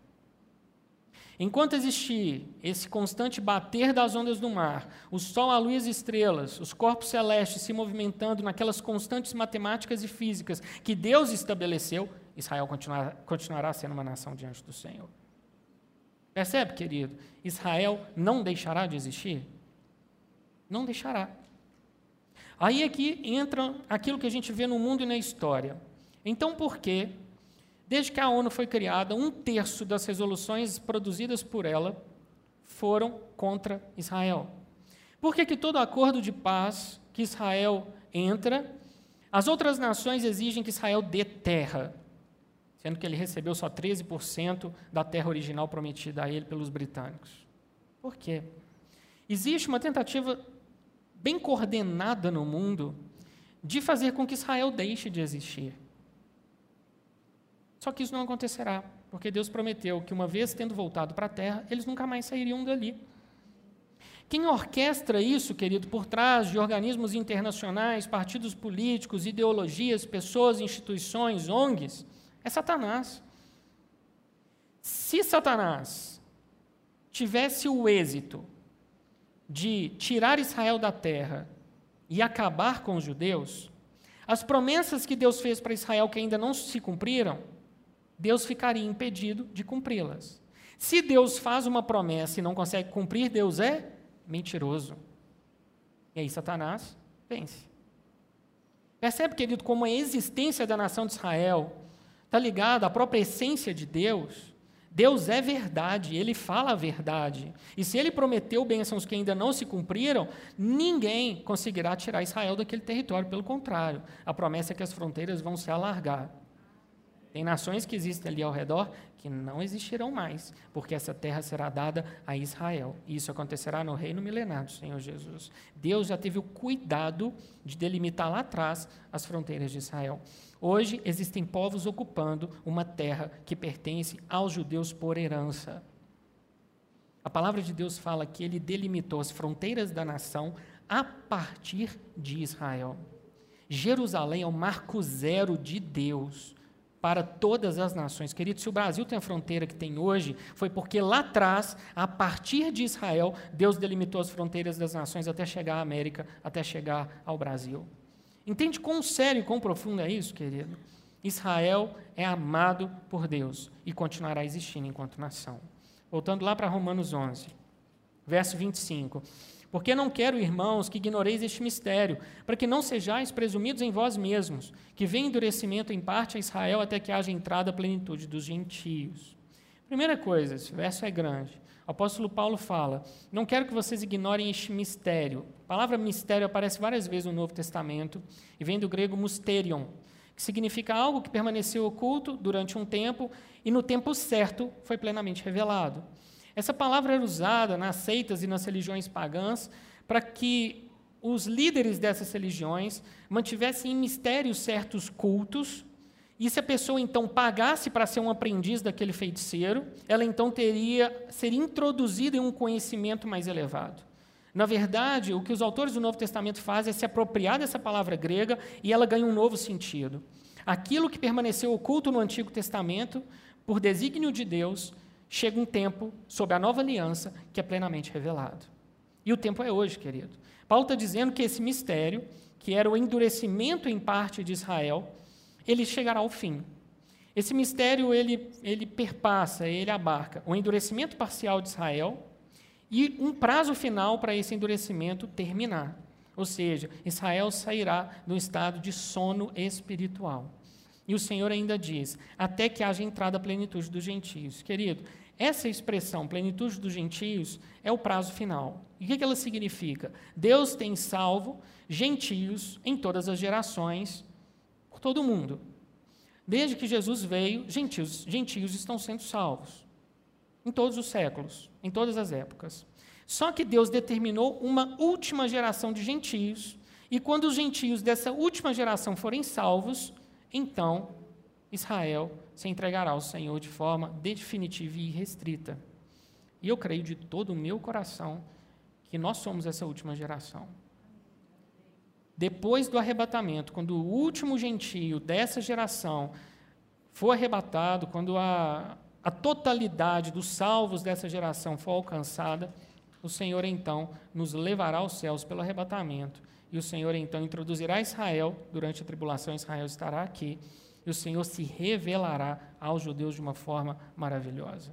Enquanto existir esse constante bater das ondas do mar, o sol, a luz e as estrelas, os corpos celestes se movimentando naquelas constantes matemáticas e físicas que Deus estabeleceu, Israel continuará, continuará sendo uma nação diante do Senhor. Percebe, querido? Israel não deixará de existir? Não deixará. Aí aqui é entra aquilo que a gente vê no mundo e na história. Então, por que Desde que a ONU foi criada, um terço das resoluções produzidas por ela foram contra Israel. Por que, que todo acordo de paz que Israel entra, as outras nações exigem que Israel dê terra, sendo que ele recebeu só 13% da terra original prometida a ele pelos britânicos? Por quê? Existe uma tentativa bem coordenada no mundo de fazer com que Israel deixe de existir. Só que isso não acontecerá, porque Deus prometeu que, uma vez tendo voltado para a terra, eles nunca mais sairiam dali. Quem orquestra isso, querido, por trás de organismos internacionais, partidos políticos, ideologias, pessoas, instituições, ONGs, é Satanás. Se Satanás tivesse o êxito de tirar Israel da terra e acabar com os judeus, as promessas que Deus fez para Israel que ainda não se cumpriram, Deus ficaria impedido de cumpri-las. Se Deus faz uma promessa e não consegue cumprir, Deus é mentiroso. E aí Satanás vence. Percebe, querido, como a existência da nação de Israel está ligada à própria essência de Deus? Deus é verdade, ele fala a verdade. E se ele prometeu bênçãos que ainda não se cumpriram, ninguém conseguirá tirar Israel daquele território. Pelo contrário, a promessa é que as fronteiras vão se alargar. Tem nações que existem ali ao redor que não existirão mais, porque essa terra será dada a Israel. E isso acontecerá no reino milenar do Senhor Jesus. Deus já teve o cuidado de delimitar lá atrás as fronteiras de Israel. Hoje existem povos ocupando uma terra que pertence aos judeus por herança. A palavra de Deus fala que ele delimitou as fronteiras da nação a partir de Israel. Jerusalém é o marco zero de Deus para todas as nações. Querido, se o Brasil tem a fronteira que tem hoje, foi porque lá atrás, a partir de Israel, Deus delimitou as fronteiras das nações até chegar à América, até chegar ao Brasil. Entende quão sério e quão profundo é isso, querido? Israel é amado por Deus e continuará existindo enquanto nação. Voltando lá para Romanos 11, verso 25. Porque não quero, irmãos, que ignoreis este mistério, para que não sejais presumidos em vós mesmos, que vem endurecimento em parte a Israel até que haja entrada a plenitude dos gentios. Primeira coisa, esse verso é grande. O apóstolo Paulo fala: Não quero que vocês ignorem este mistério. A palavra mistério aparece várias vezes no Novo Testamento e vem do grego mysterion, que significa algo que permaneceu oculto durante um tempo e no tempo certo foi plenamente revelado. Essa palavra era usada nas seitas e nas religiões pagãs para que os líderes dessas religiões mantivessem em mistério certos cultos, e se a pessoa então pagasse para ser um aprendiz daquele feiticeiro, ela então teria ser introduzida em um conhecimento mais elevado. Na verdade, o que os autores do Novo Testamento fazem é se apropriar dessa palavra grega e ela ganha um novo sentido. Aquilo que permaneceu oculto no Antigo Testamento, por desígnio de Deus, chega um tempo, sob a nova aliança, que é plenamente revelado. E o tempo é hoje, querido. Paulo está dizendo que esse mistério, que era o endurecimento em parte de Israel, ele chegará ao fim. Esse mistério, ele, ele perpassa, ele abarca o endurecimento parcial de Israel e um prazo final para esse endurecimento terminar. Ou seja, Israel sairá do estado de sono espiritual. E o Senhor ainda diz: até que haja entrada a plenitude dos gentios. Querido, Essa expressão, plenitude dos gentios, é o prazo final. E o que ela significa? Deus tem salvo gentios em todas as gerações, por todo o mundo. Desde que Jesus veio, gentios, gentios estão sendo salvos. Em todos os séculos, em todas as épocas. Só que Deus determinou uma última geração de gentios, e quando os gentios dessa última geração forem salvos, então Israel se entregará ao Senhor de forma definitiva e irrestrita. E eu creio de todo o meu coração que nós somos essa última geração. Depois do arrebatamento, quando o último gentio dessa geração for arrebatado, quando a, a totalidade dos salvos dessa geração for alcançada, o Senhor então nos levará aos céus pelo arrebatamento. E o Senhor então introduzirá Israel, durante a tribulação, Israel estará aqui e o Senhor se revelará aos judeus de uma forma maravilhosa.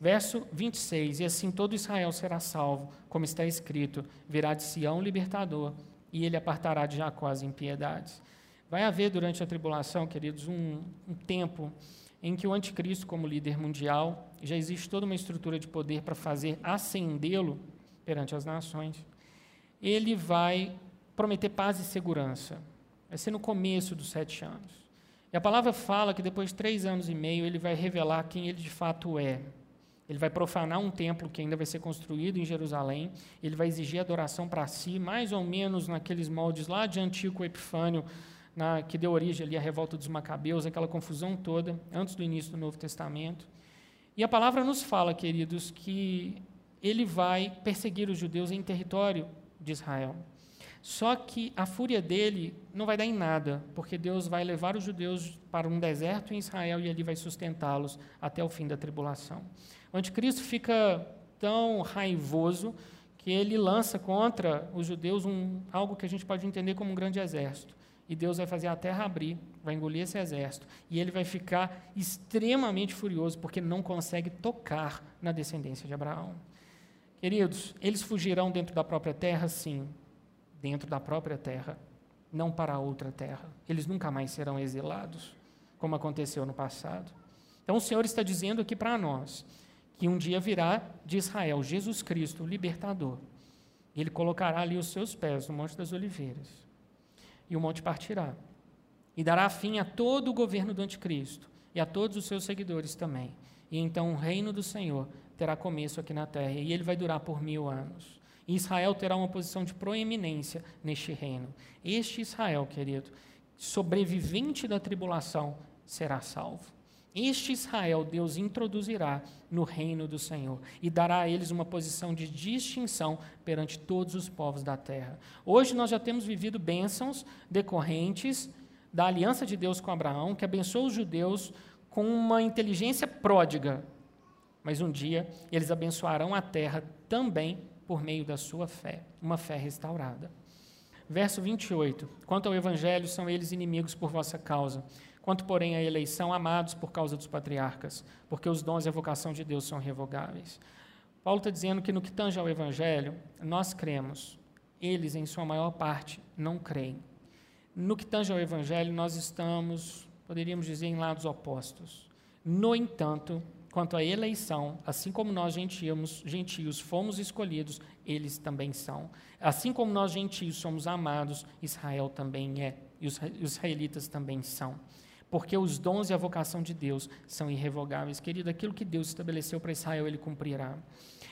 Verso 26: E assim todo Israel será salvo, como está escrito: virá de Sião libertador, e ele apartará de Jacó as impiedades. Vai haver durante a tribulação, queridos, um, um tempo em que o anticristo, como líder mundial, já existe toda uma estrutura de poder para fazer ascendê-lo perante as nações. Ele vai prometer paz e segurança. Vai ser no começo dos sete anos. E a palavra fala que depois de três anos e meio ele vai revelar quem ele de fato é. Ele vai profanar um templo que ainda vai ser construído em Jerusalém. Ele vai exigir adoração para si, mais ou menos naqueles moldes lá de Antigo Epifânio, na, que deu origem ali à revolta dos Macabeus, aquela confusão toda, antes do início do Novo Testamento. E a palavra nos fala, queridos, que ele vai perseguir os judeus em território de Israel. Só que a fúria dele não vai dar em nada, porque Deus vai levar os judeus para um deserto em Israel e ali vai sustentá-los até o fim da tribulação. O anticristo fica tão raivoso que ele lança contra os judeus um, algo que a gente pode entender como um grande exército. E Deus vai fazer a terra abrir, vai engolir esse exército. E ele vai ficar extremamente furioso porque não consegue tocar na descendência de Abraão. Queridos, eles fugirão dentro da própria terra, sim, dentro da própria terra, não para outra terra. Eles nunca mais serão exilados, como aconteceu no passado. Então o Senhor está dizendo aqui para nós que um dia virá de Israel Jesus Cristo, o libertador. E ele colocará ali os seus pés no Monte das Oliveiras. E o monte partirá. E dará fim a todo o governo do anticristo e a todos os seus seguidores também. E então o reino do Senhor terá começo aqui na terra. E ele vai durar por mil anos. E Israel terá uma posição de proeminência neste reino. Este Israel, querido, sobrevivente da tribulação, será salvo. Este Israel Deus introduzirá no reino do Senhor e dará a eles uma posição de distinção perante todos os povos da terra. Hoje nós já temos vivido bênçãos decorrentes da aliança de Deus com Abraão, que abençoou os judeus com uma inteligência pródiga. Mas um dia eles abençoarão a terra também por meio da sua fé, uma fé restaurada. Verso 28. Quanto ao evangelho, são eles inimigos por vossa causa. Quanto, porém, à eleição, amados por causa dos patriarcas, porque os dons e a vocação de Deus são revogáveis. Paulo está dizendo que no que tange ao evangelho, nós cremos. Eles, em sua maior parte, não creem. No que tange ao evangelho, nós estamos, poderíamos dizer, em lados opostos. No entanto, Quanto à eleição, assim como nós gentios, gentios fomos escolhidos, eles também são. Assim como nós gentios somos amados, Israel também é, e os israelitas também são. Porque os dons e a vocação de Deus são irrevogáveis. Querido, aquilo que Deus estabeleceu para Israel, ele cumprirá.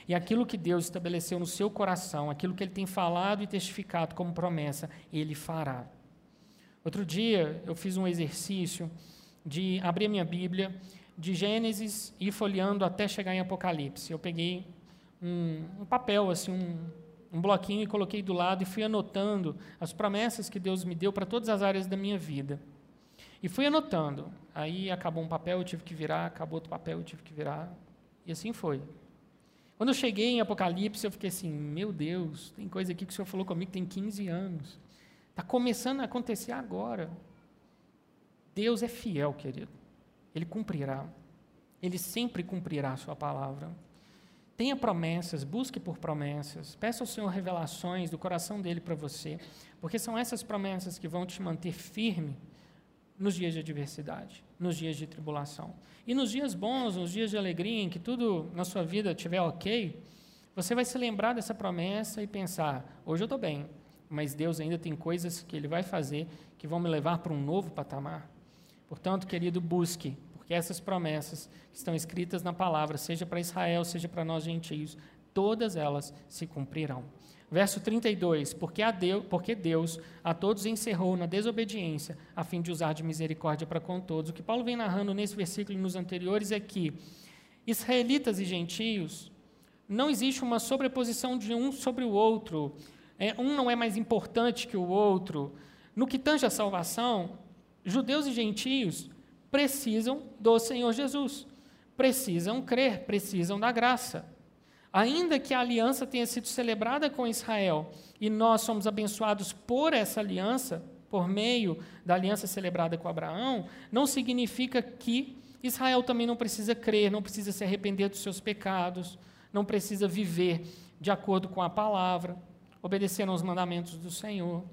E aquilo que Deus estabeleceu no seu coração, aquilo que ele tem falado e testificado como promessa, ele fará. Outro dia, eu fiz um exercício de abrir a minha Bíblia de Gênesis e folheando até chegar em Apocalipse. Eu peguei um, um papel, assim, um, um bloquinho e coloquei do lado e fui anotando as promessas que Deus me deu para todas as áreas da minha vida. E fui anotando. Aí acabou um papel, eu tive que virar, acabou outro papel, eu tive que virar. E assim foi. Quando eu cheguei em Apocalipse, eu fiquei assim: meu Deus, tem coisa aqui que o Senhor falou comigo tem 15 anos. Está começando a acontecer agora. Deus é fiel, querido. Ele cumprirá. Ele sempre cumprirá a sua palavra. Tenha promessas, busque por promessas, peça ao Senhor revelações do coração dele para você, porque são essas promessas que vão te manter firme nos dias de adversidade, nos dias de tribulação. E nos dias bons, nos dias de alegria, em que tudo na sua vida estiver ok, você vai se lembrar dessa promessa e pensar: hoje eu estou bem, mas Deus ainda tem coisas que Ele vai fazer que vão me levar para um novo patamar. Portanto, querido, busque, porque essas promessas que estão escritas na palavra, seja para Israel, seja para nós gentios, todas elas se cumprirão. Verso 32: porque, a Deus, porque Deus a todos encerrou na desobediência, a fim de usar de misericórdia para com todos. O que Paulo vem narrando nesse versículo e nos anteriores é que israelitas e gentios não existe uma sobreposição de um sobre o outro. É, um não é mais importante que o outro. No que tange a salvação, judeus e gentios precisam do Senhor Jesus, precisam crer, precisam da graça. Ainda que a aliança tenha sido celebrada com Israel e nós somos abençoados por essa aliança, por meio da aliança celebrada com Abraão, não significa que Israel também não precisa crer, não precisa se arrepender dos seus pecados, não precisa viver de acordo com a palavra, obedecendo aos mandamentos do Senhor.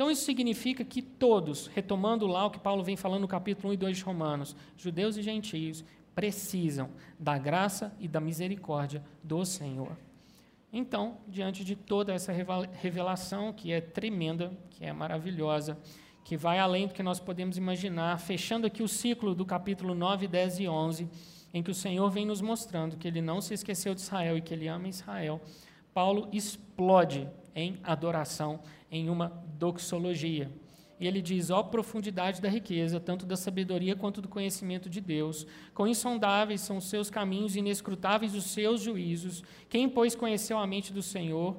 Então, isso significa que todos, retomando lá o que Paulo vem falando no capítulo 1 e 2 de Romanos, judeus e gentios, precisam da graça e da misericórdia do Senhor. Então, diante de toda essa revelação, que é tremenda, que é maravilhosa, que vai além do que nós podemos imaginar, fechando aqui o ciclo do capítulo 9, 10 e 11, em que o Senhor vem nos mostrando que ele não se esqueceu de Israel e que ele ama Israel, Paulo explode em adoração, em uma doxologia. E ele diz: ó profundidade da riqueza, tanto da sabedoria quanto do conhecimento de Deus. Quão insondáveis são os seus caminhos, inescrutáveis os seus juízos. Quem, pois, conheceu a mente do Senhor?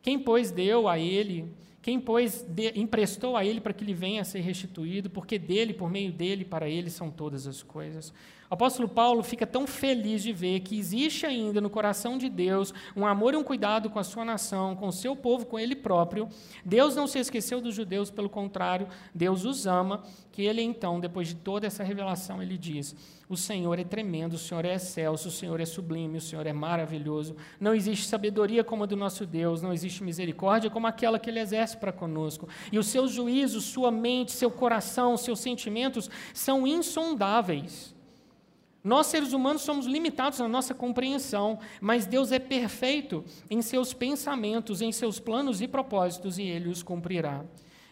Quem, pois, deu a ele? Quem, pois, de, emprestou a ele para que lhe venha a ser restituído? Porque dele, por meio dele, para ele são todas as coisas. O apóstolo Paulo fica tão feliz de ver que existe ainda no coração de Deus um amor e um cuidado com a sua nação, com o seu povo, com ele próprio. Deus não se esqueceu dos judeus, pelo contrário, Deus os ama, que ele então, depois de toda essa revelação, ele diz: "O Senhor é tremendo, o Senhor é excelso, o Senhor é sublime, o Senhor é maravilhoso. Não existe sabedoria como a do nosso Deus, não existe misericórdia como aquela que ele exerce para conosco. E os seus juízos, sua mente, seu coração, seus sentimentos são insondáveis." Nós, seres humanos, somos limitados na nossa compreensão, mas Deus é perfeito em seus pensamentos, em seus planos e propósitos, e Ele os cumprirá.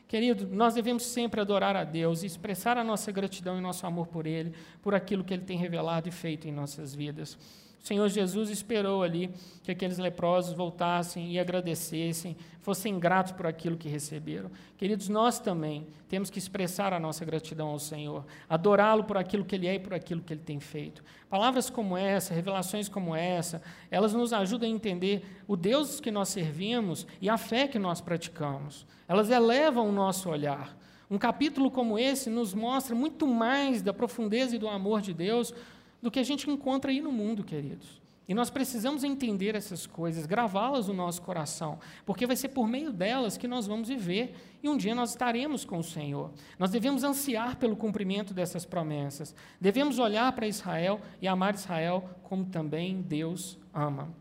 Querido, nós devemos sempre adorar a Deus e expressar a nossa gratidão e nosso amor por Ele, por aquilo que Ele tem revelado e feito em nossas vidas. O Senhor Jesus esperou ali que aqueles leprosos voltassem e agradecessem, fossem gratos por aquilo que receberam. Queridos, nós também temos que expressar a nossa gratidão ao Senhor, adorá-lo por aquilo que Ele é e por aquilo que Ele tem feito. Palavras como essa, revelações como essa, elas nos ajudam a entender o Deus que nós servimos e a fé que nós praticamos. Elas elevam o nosso olhar. Um capítulo como esse nos mostra muito mais da profundeza e do amor de Deus do que a gente encontra aí no mundo, queridos. E nós precisamos entender essas coisas, gravá-las no nosso coração, porque vai ser por meio delas que nós vamos viver e um dia nós estaremos com o Senhor. Nós devemos ansiar pelo cumprimento dessas promessas, devemos olhar para Israel e amar Israel como também Deus ama.